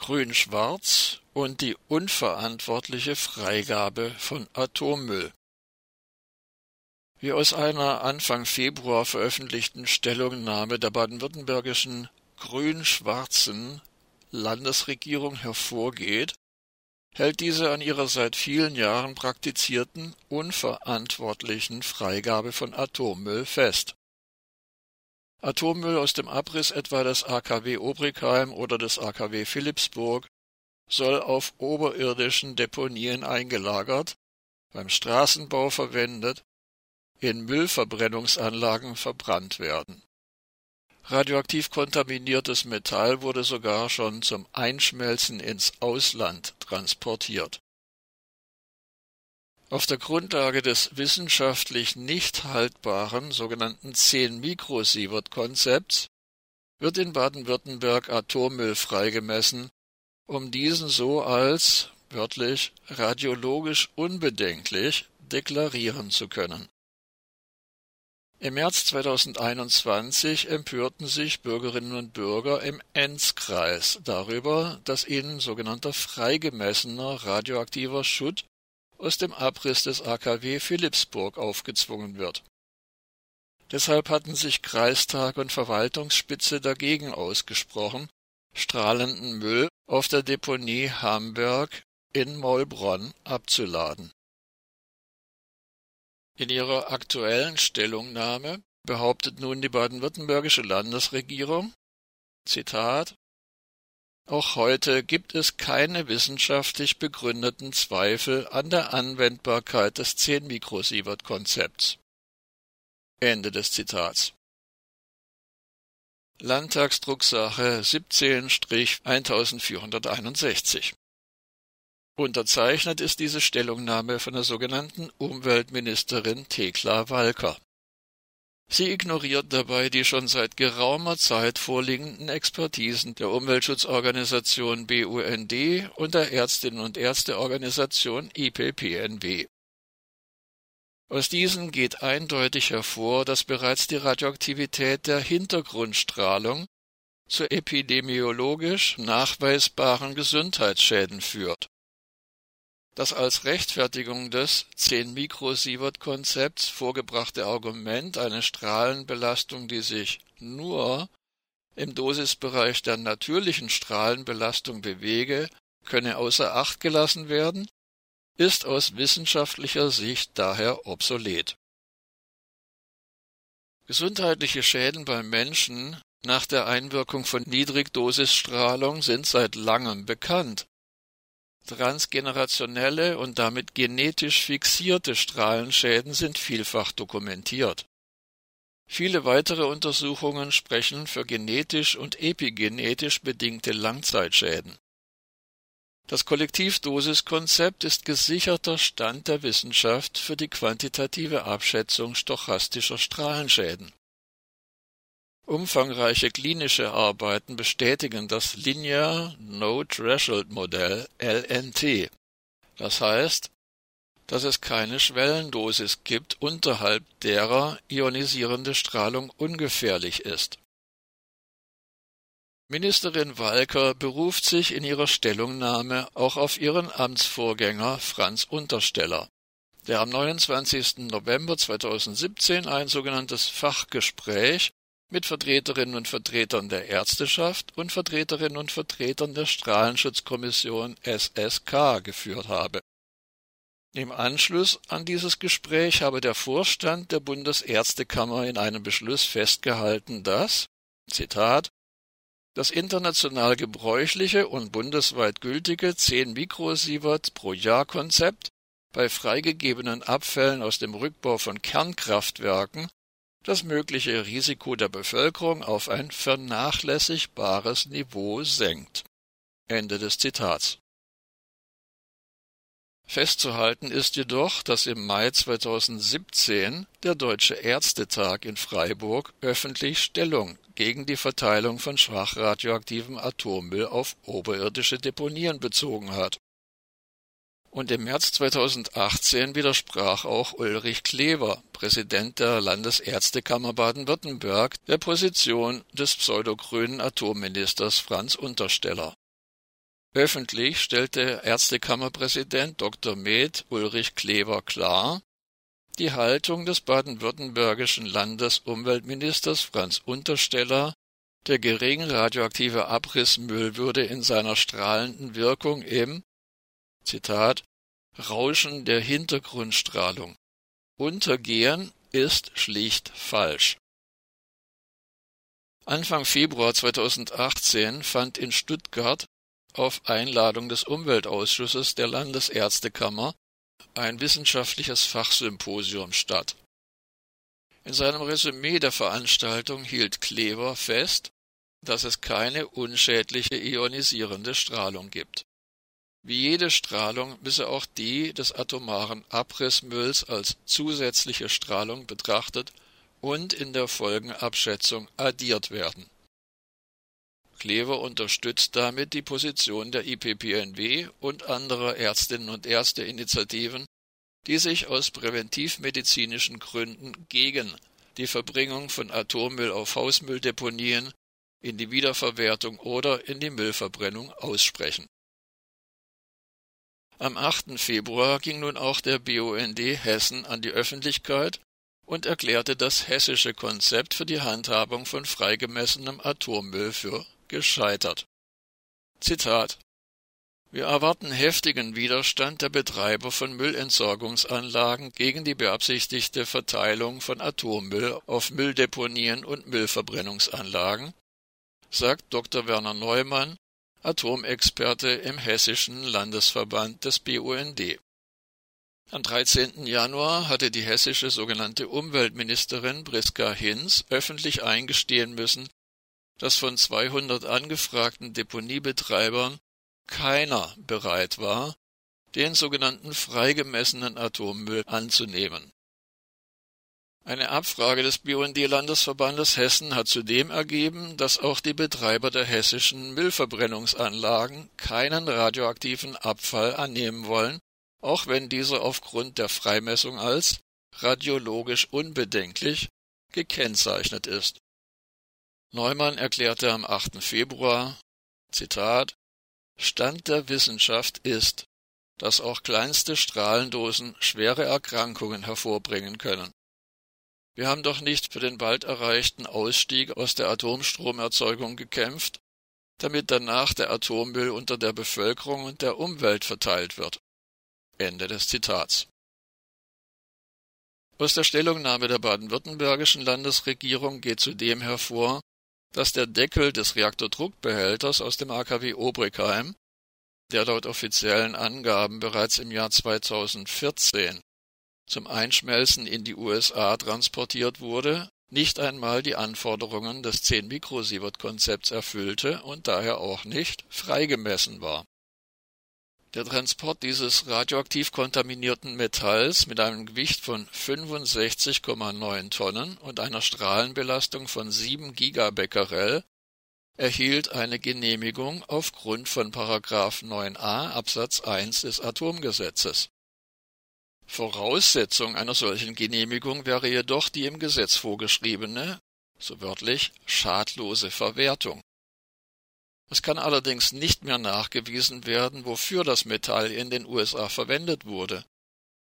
Grün-Schwarz und die unverantwortliche Freigabe von Atommüll. Wie aus einer Anfang Februar veröffentlichten Stellungnahme der baden-württembergischen grün-schwarzen Landesregierung hervorgeht, hält diese an ihrer seit vielen Jahren praktizierten unverantwortlichen Freigabe von Atommüll fest. Atommüll aus dem Abriss etwa des AKW Obrigheim oder des AKW Philipsburg soll auf oberirdischen Deponien eingelagert, beim Straßenbau verwendet, in Müllverbrennungsanlagen verbrannt werden. Radioaktiv kontaminiertes Metall wurde sogar schon zum Einschmelzen ins Ausland transportiert auf der Grundlage des wissenschaftlich nicht haltbaren sogenannten 10-Mikrosievert-Konzepts wird in Baden-Württemberg Atommüll freigemessen, um diesen so als wörtlich radiologisch unbedenklich deklarieren zu können. Im März 2021 empörten sich Bürgerinnen und Bürger im Enzkreis darüber, dass ihnen sogenannter freigemessener radioaktiver Schutt aus dem Abriss des AKW Philipsburg aufgezwungen wird. Deshalb hatten sich Kreistag und Verwaltungsspitze dagegen ausgesprochen, strahlenden Müll auf der Deponie Hamburg in Mollbronn abzuladen. In ihrer aktuellen Stellungnahme behauptet nun die baden-württembergische Landesregierung, Zitat, auch heute gibt es keine wissenschaftlich begründeten Zweifel an der Anwendbarkeit des 10-Mikrosievert-Konzepts. Ende des Zitats. Landtagsdrucksache 17-1461 Unterzeichnet ist diese Stellungnahme von der sogenannten Umweltministerin Thekla Walker. Sie ignoriert dabei die schon seit geraumer Zeit vorliegenden Expertisen der Umweltschutzorganisation BUND und der Ärztinnen und Ärzteorganisation IPPNW. Aus diesen geht eindeutig hervor, dass bereits die Radioaktivität der Hintergrundstrahlung zu epidemiologisch nachweisbaren Gesundheitsschäden führt das als Rechtfertigung des 10-Mikrosievert-Konzepts vorgebrachte Argument, eine Strahlenbelastung, die sich nur im Dosisbereich der natürlichen Strahlenbelastung bewege, könne außer Acht gelassen werden, ist aus wissenschaftlicher Sicht daher obsolet. Gesundheitliche Schäden beim Menschen nach der Einwirkung von Niedrigdosisstrahlung sind seit langem bekannt Transgenerationelle und damit genetisch fixierte Strahlenschäden sind vielfach dokumentiert. Viele weitere Untersuchungen sprechen für genetisch und epigenetisch bedingte Langzeitschäden. Das Kollektivdosiskonzept ist gesicherter Stand der Wissenschaft für die quantitative Abschätzung stochastischer Strahlenschäden Umfangreiche klinische Arbeiten bestätigen das Linear No-Threshold Modell (LNT), das heißt, dass es keine Schwellendosis gibt, unterhalb derer ionisierende Strahlung ungefährlich ist. Ministerin Walker beruft sich in ihrer Stellungnahme auch auf ihren Amtsvorgänger Franz Untersteller, der am 29. November 2017 ein sogenanntes Fachgespräch mit Vertreterinnen und Vertretern der Ärzteschaft und Vertreterinnen und Vertretern der Strahlenschutzkommission SSK geführt habe. Im Anschluss an dieses Gespräch habe der Vorstand der Bundesärztekammer in einem Beschluss festgehalten, dass Zitat das international gebräuchliche und bundesweit gültige 10 Mikrosievert pro Jahr Konzept bei freigegebenen Abfällen aus dem Rückbau von Kernkraftwerken das mögliche Risiko der Bevölkerung auf ein vernachlässigbares Niveau senkt. Ende des Zitats. Festzuhalten ist jedoch, dass im Mai 2017 der Deutsche Ärztetag in Freiburg öffentlich Stellung gegen die Verteilung von schwach radioaktivem Atommüll auf oberirdische Deponien bezogen hat und im März 2018 widersprach auch Ulrich Klever, Präsident der Landesärztekammer Baden-Württemberg, der Position des pseudogrünen Atomministers Franz Untersteller Öffentlich stellte Ärztekammerpräsident Dr. Med Ulrich Klever klar, die Haltung des baden-württembergischen Landesumweltministers Franz Untersteller, der gering radioaktive Abrissmüll würde in seiner strahlenden Wirkung im Zitat Rauschen der Hintergrundstrahlung untergehen, ist schlicht falsch. Anfang Februar 2018 fand in Stuttgart auf Einladung des Umweltausschusses der Landesärztekammer ein wissenschaftliches Fachsymposium statt. In seinem Resümee der Veranstaltung hielt Klever fest, dass es keine unschädliche ionisierende Strahlung gibt. Wie jede Strahlung müsse auch die des atomaren Abrissmülls als zusätzliche Strahlung betrachtet und in der Folgenabschätzung addiert werden. Klever unterstützt damit die Position der IPPNW und anderer Ärztinnen und Ärzteinitiativen, die sich aus präventivmedizinischen Gründen gegen die Verbringung von Atommüll auf Hausmülldeponien, in die Wiederverwertung oder in die Müllverbrennung aussprechen. Am 8. Februar ging nun auch der BUND Hessen an die Öffentlichkeit und erklärte das hessische Konzept für die Handhabung von freigemessenem Atommüll für gescheitert. Zitat Wir erwarten heftigen Widerstand der Betreiber von Müllentsorgungsanlagen gegen die beabsichtigte Verteilung von Atommüll auf Mülldeponien und Müllverbrennungsanlagen, sagt Dr. Werner Neumann, Atomexperte im Hessischen Landesverband des BUND. Am 13. Januar hatte die hessische sogenannte Umweltministerin Priska Hinz öffentlich eingestehen müssen, dass von 200 angefragten Deponiebetreibern keiner bereit war, den sogenannten freigemessenen Atommüll anzunehmen. Eine Abfrage des BUND-Landesverbandes Hessen hat zudem ergeben, dass auch die Betreiber der hessischen Müllverbrennungsanlagen keinen radioaktiven Abfall annehmen wollen auch wenn dieser aufgrund der Freimessung als radiologisch unbedenklich gekennzeichnet ist. Neumann erklärte am 8. Februar, Zitat, Stand der Wissenschaft ist, dass auch kleinste Strahlendosen schwere Erkrankungen hervorbringen können. Wir haben doch nicht für den bald erreichten Ausstieg aus der Atomstromerzeugung gekämpft, damit danach der Atommüll unter der Bevölkerung und der Umwelt verteilt wird. Ende des Zitats. Aus der Stellungnahme der baden-württembergischen Landesregierung geht zudem hervor, dass der Deckel des Reaktordruckbehälters aus dem AKW Obrigheim, der laut offiziellen Angaben bereits im Jahr 2014 zum Einschmelzen in die USA transportiert wurde, nicht einmal die Anforderungen des 10-Mikrosievert-Konzepts erfüllte und daher auch nicht freigemessen war der Transport dieses radioaktiv kontaminierten Metalls mit einem Gewicht von 65,9 Tonnen und einer Strahlenbelastung von 7 Gigabecquerel erhielt eine Genehmigung aufgrund von § 9a Absatz 1 des Atomgesetzes. Voraussetzung einer solchen Genehmigung wäre jedoch die im Gesetz vorgeschriebene, so wörtlich schadlose Verwertung es kann allerdings nicht mehr nachgewiesen werden, wofür das Metall in den USA verwendet wurde.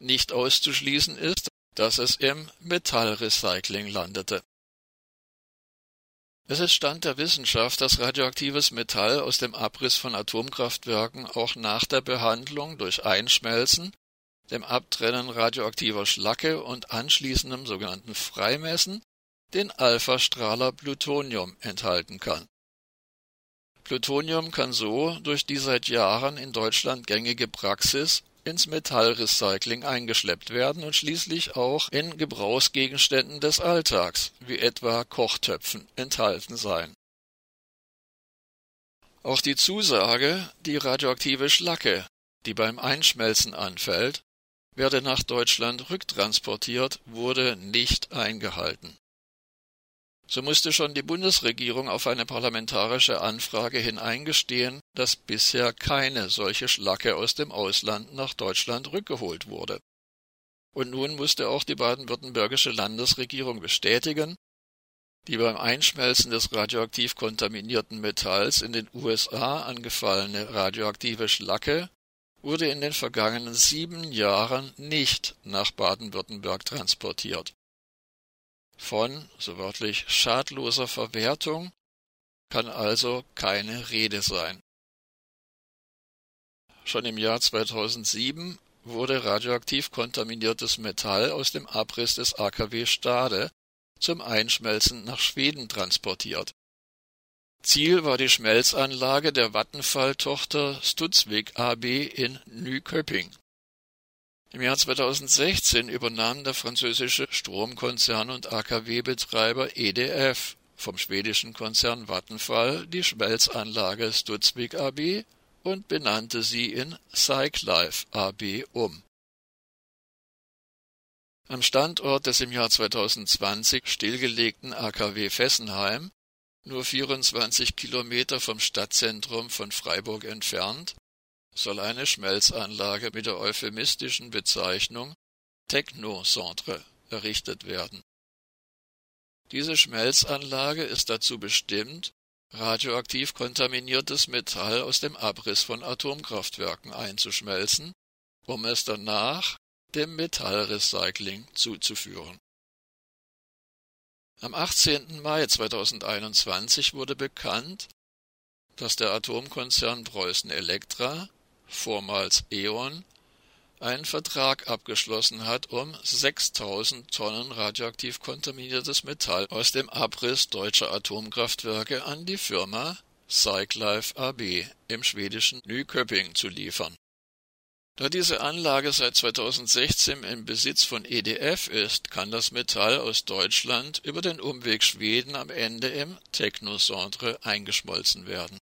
Nicht auszuschließen ist, dass es im Metallrecycling landete. Es ist Stand der Wissenschaft, dass radioaktives Metall aus dem Abriss von Atomkraftwerken auch nach der Behandlung durch Einschmelzen, dem Abtrennen radioaktiver Schlacke und anschließendem sogenannten Freimessen den Alphastrahler Plutonium enthalten kann. Plutonium kann so durch die seit Jahren in Deutschland gängige Praxis ins Metallrecycling eingeschleppt werden und schließlich auch in Gebrauchsgegenständen des Alltags, wie etwa Kochtöpfen, enthalten sein. Auch die Zusage, die radioaktive Schlacke, die beim Einschmelzen anfällt, werde nach Deutschland rücktransportiert, wurde nicht eingehalten. So musste schon die Bundesregierung auf eine parlamentarische Anfrage hin eingestehen, dass bisher keine solche Schlacke aus dem Ausland nach Deutschland rückgeholt wurde. Und nun musste auch die baden-württembergische Landesregierung bestätigen, Die beim Einschmelzen des radioaktiv kontaminierten Metalls in den USA angefallene radioaktive Schlacke wurde in den vergangenen sieben Jahren nicht nach Baden-Württemberg transportiert. Von, so wörtlich, schadloser Verwertung kann also keine Rede sein. Schon im Jahr 2007 wurde radioaktiv kontaminiertes Metall aus dem Abriss des AKW Stade zum Einschmelzen nach Schweden transportiert. Ziel war die Schmelzanlage der Vattenfall-Tochter Studsvik AB in Nyköping. Im Jahr 2016 übernahm der französische Stromkonzern und AKW-Betreiber EDF vom schwedischen Konzern Vattenfall die Schmelzanlage Studsvik AB und benannte sie in Cyclife AB um. Am Standort des im Jahr 2020 stillgelegten AKW Fessenheim, nur 24 Kilometer vom Stadtzentrum von Freiburg entfernt, soll eine Schmelzanlage mit der euphemistischen Bezeichnung Technocentre errichtet werden. Diese Schmelzanlage ist dazu bestimmt, radioaktiv kontaminiertes Metall aus dem Abriss von Atomkraftwerken einzuschmelzen, um es danach dem Metallrecycling zuzuführen. Am 18. Mai 2021 wurde bekannt, dass der Atomkonzern Preußen Elektra, vormals E.ON, einen Vertrag abgeschlossen hat, um 6000 Tonnen radioaktiv kontaminiertes Metall aus dem Abriss deutscher Atomkraftwerke an die Firma Cyclife AB im schwedischen Nyköping zu liefern. Da diese Anlage seit 2016 im Besitz von EDF ist, kann das Metall aus Deutschland über den Umweg Schweden am Ende im Technocentre eingeschmolzen werden.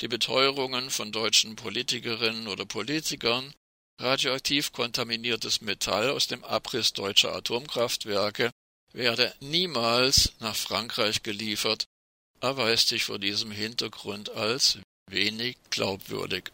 Die Beteuerungen von deutschen Politikerinnen oder Politikern radioaktiv kontaminiertes Metall aus dem Abriss deutscher Atomkraftwerke werde niemals nach Frankreich geliefert, erweist sich vor diesem Hintergrund als wenig glaubwürdig